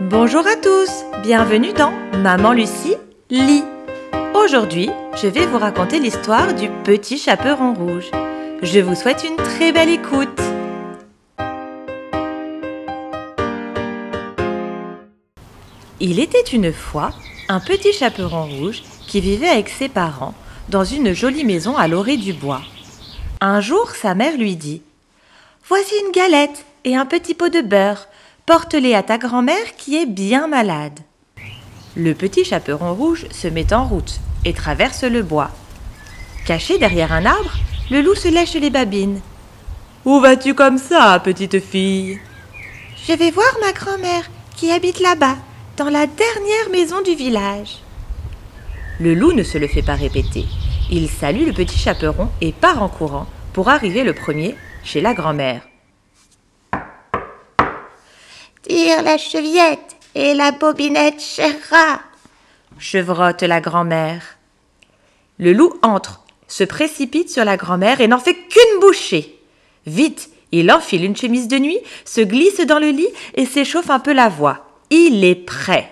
Bonjour à tous, bienvenue dans Maman Lucie lit. Aujourd'hui, je vais vous raconter l'histoire du petit chaperon rouge. Je vous souhaite une très belle écoute. Il était une fois un petit chaperon rouge qui vivait avec ses parents dans une jolie maison à l'orée du bois. Un jour, sa mère lui dit Voici une galette et un petit pot de beurre. Porte-les à ta grand-mère qui est bien malade. Le petit chaperon rouge se met en route et traverse le bois. Caché derrière un arbre, le loup se lèche les babines. Où vas-tu comme ça, petite fille? Je vais voir ma grand-mère qui habite là-bas, dans la dernière maison du village. Le loup ne se le fait pas répéter. Il salue le petit chaperon et part en courant pour arriver le premier chez la grand-mère. Tire la chevillette et la bobinette, cher rat. Chevrotte la grand-mère. Le loup entre, se précipite sur la grand-mère et n'en fait qu'une bouchée. Vite, il enfile une chemise de nuit, se glisse dans le lit et s'échauffe un peu la voix. Il est prêt.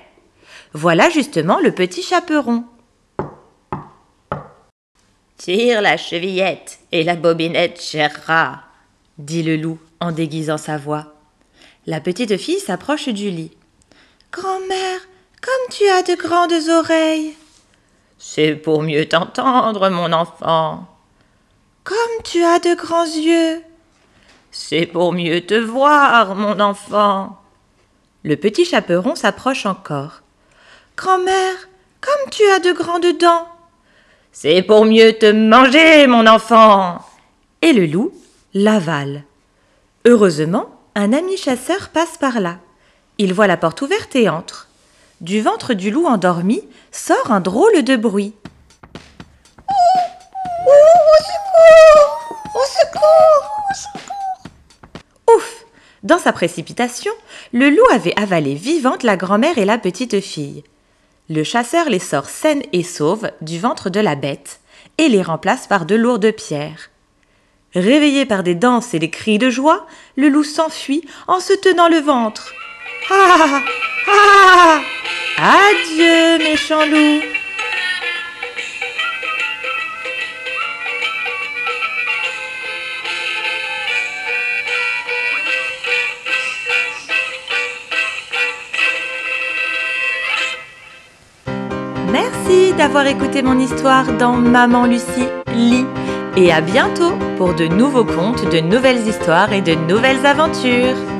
Voilà justement le petit chaperon. Tire la chevillette et la bobinette, cher rat, dit le loup en déguisant sa voix. La petite fille s'approche du lit. Grand-mère, comme tu as de grandes oreilles. C'est pour mieux t'entendre, mon enfant. Comme tu as de grands yeux. C'est pour mieux te voir, mon enfant. Le petit chaperon s'approche encore. Grand-mère, comme tu as de grandes dents. C'est pour mieux te manger, mon enfant. Et le loup l'avale. Heureusement, un ami chasseur passe par là. Il voit la porte ouverte et entre. Du ventre du loup endormi sort un drôle de bruit. Ouh, au secours Au secours Au secours Ouf Dans sa précipitation, le loup avait avalé vivante la grand-mère et la petite fille. Le chasseur les sort saines et sauves du ventre de la bête et les remplace par de lourdes pierres. Réveillé par des danses et des cris de joie, le loup s'enfuit en se tenant le ventre. Ah Ah Adieu, méchant loup. Merci d'avoir écouté mon histoire dans Maman Lucie lit et à bientôt pour de nouveaux contes, de nouvelles histoires et de nouvelles aventures.